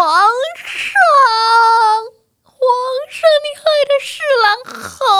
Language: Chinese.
皇上，皇上，你害得侍郎好。